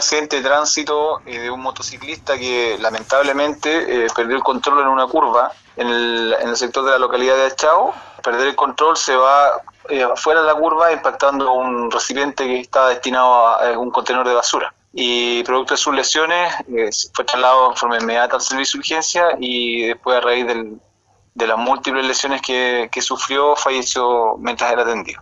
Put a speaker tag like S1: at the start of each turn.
S1: accidente de tránsito eh, de un motociclista que lamentablemente eh, perdió el control en una curva en el, en el sector de la localidad de Achao. Perder el control se va eh, fuera de la curva impactando un recipiente que estaba destinado a, un contenedor de basura. Y producto de sus lesiones eh, fue trasladado en forma inmediata al servicio de urgencia y después a raíz del, de las múltiples lesiones que, que sufrió falleció mientras era atendido.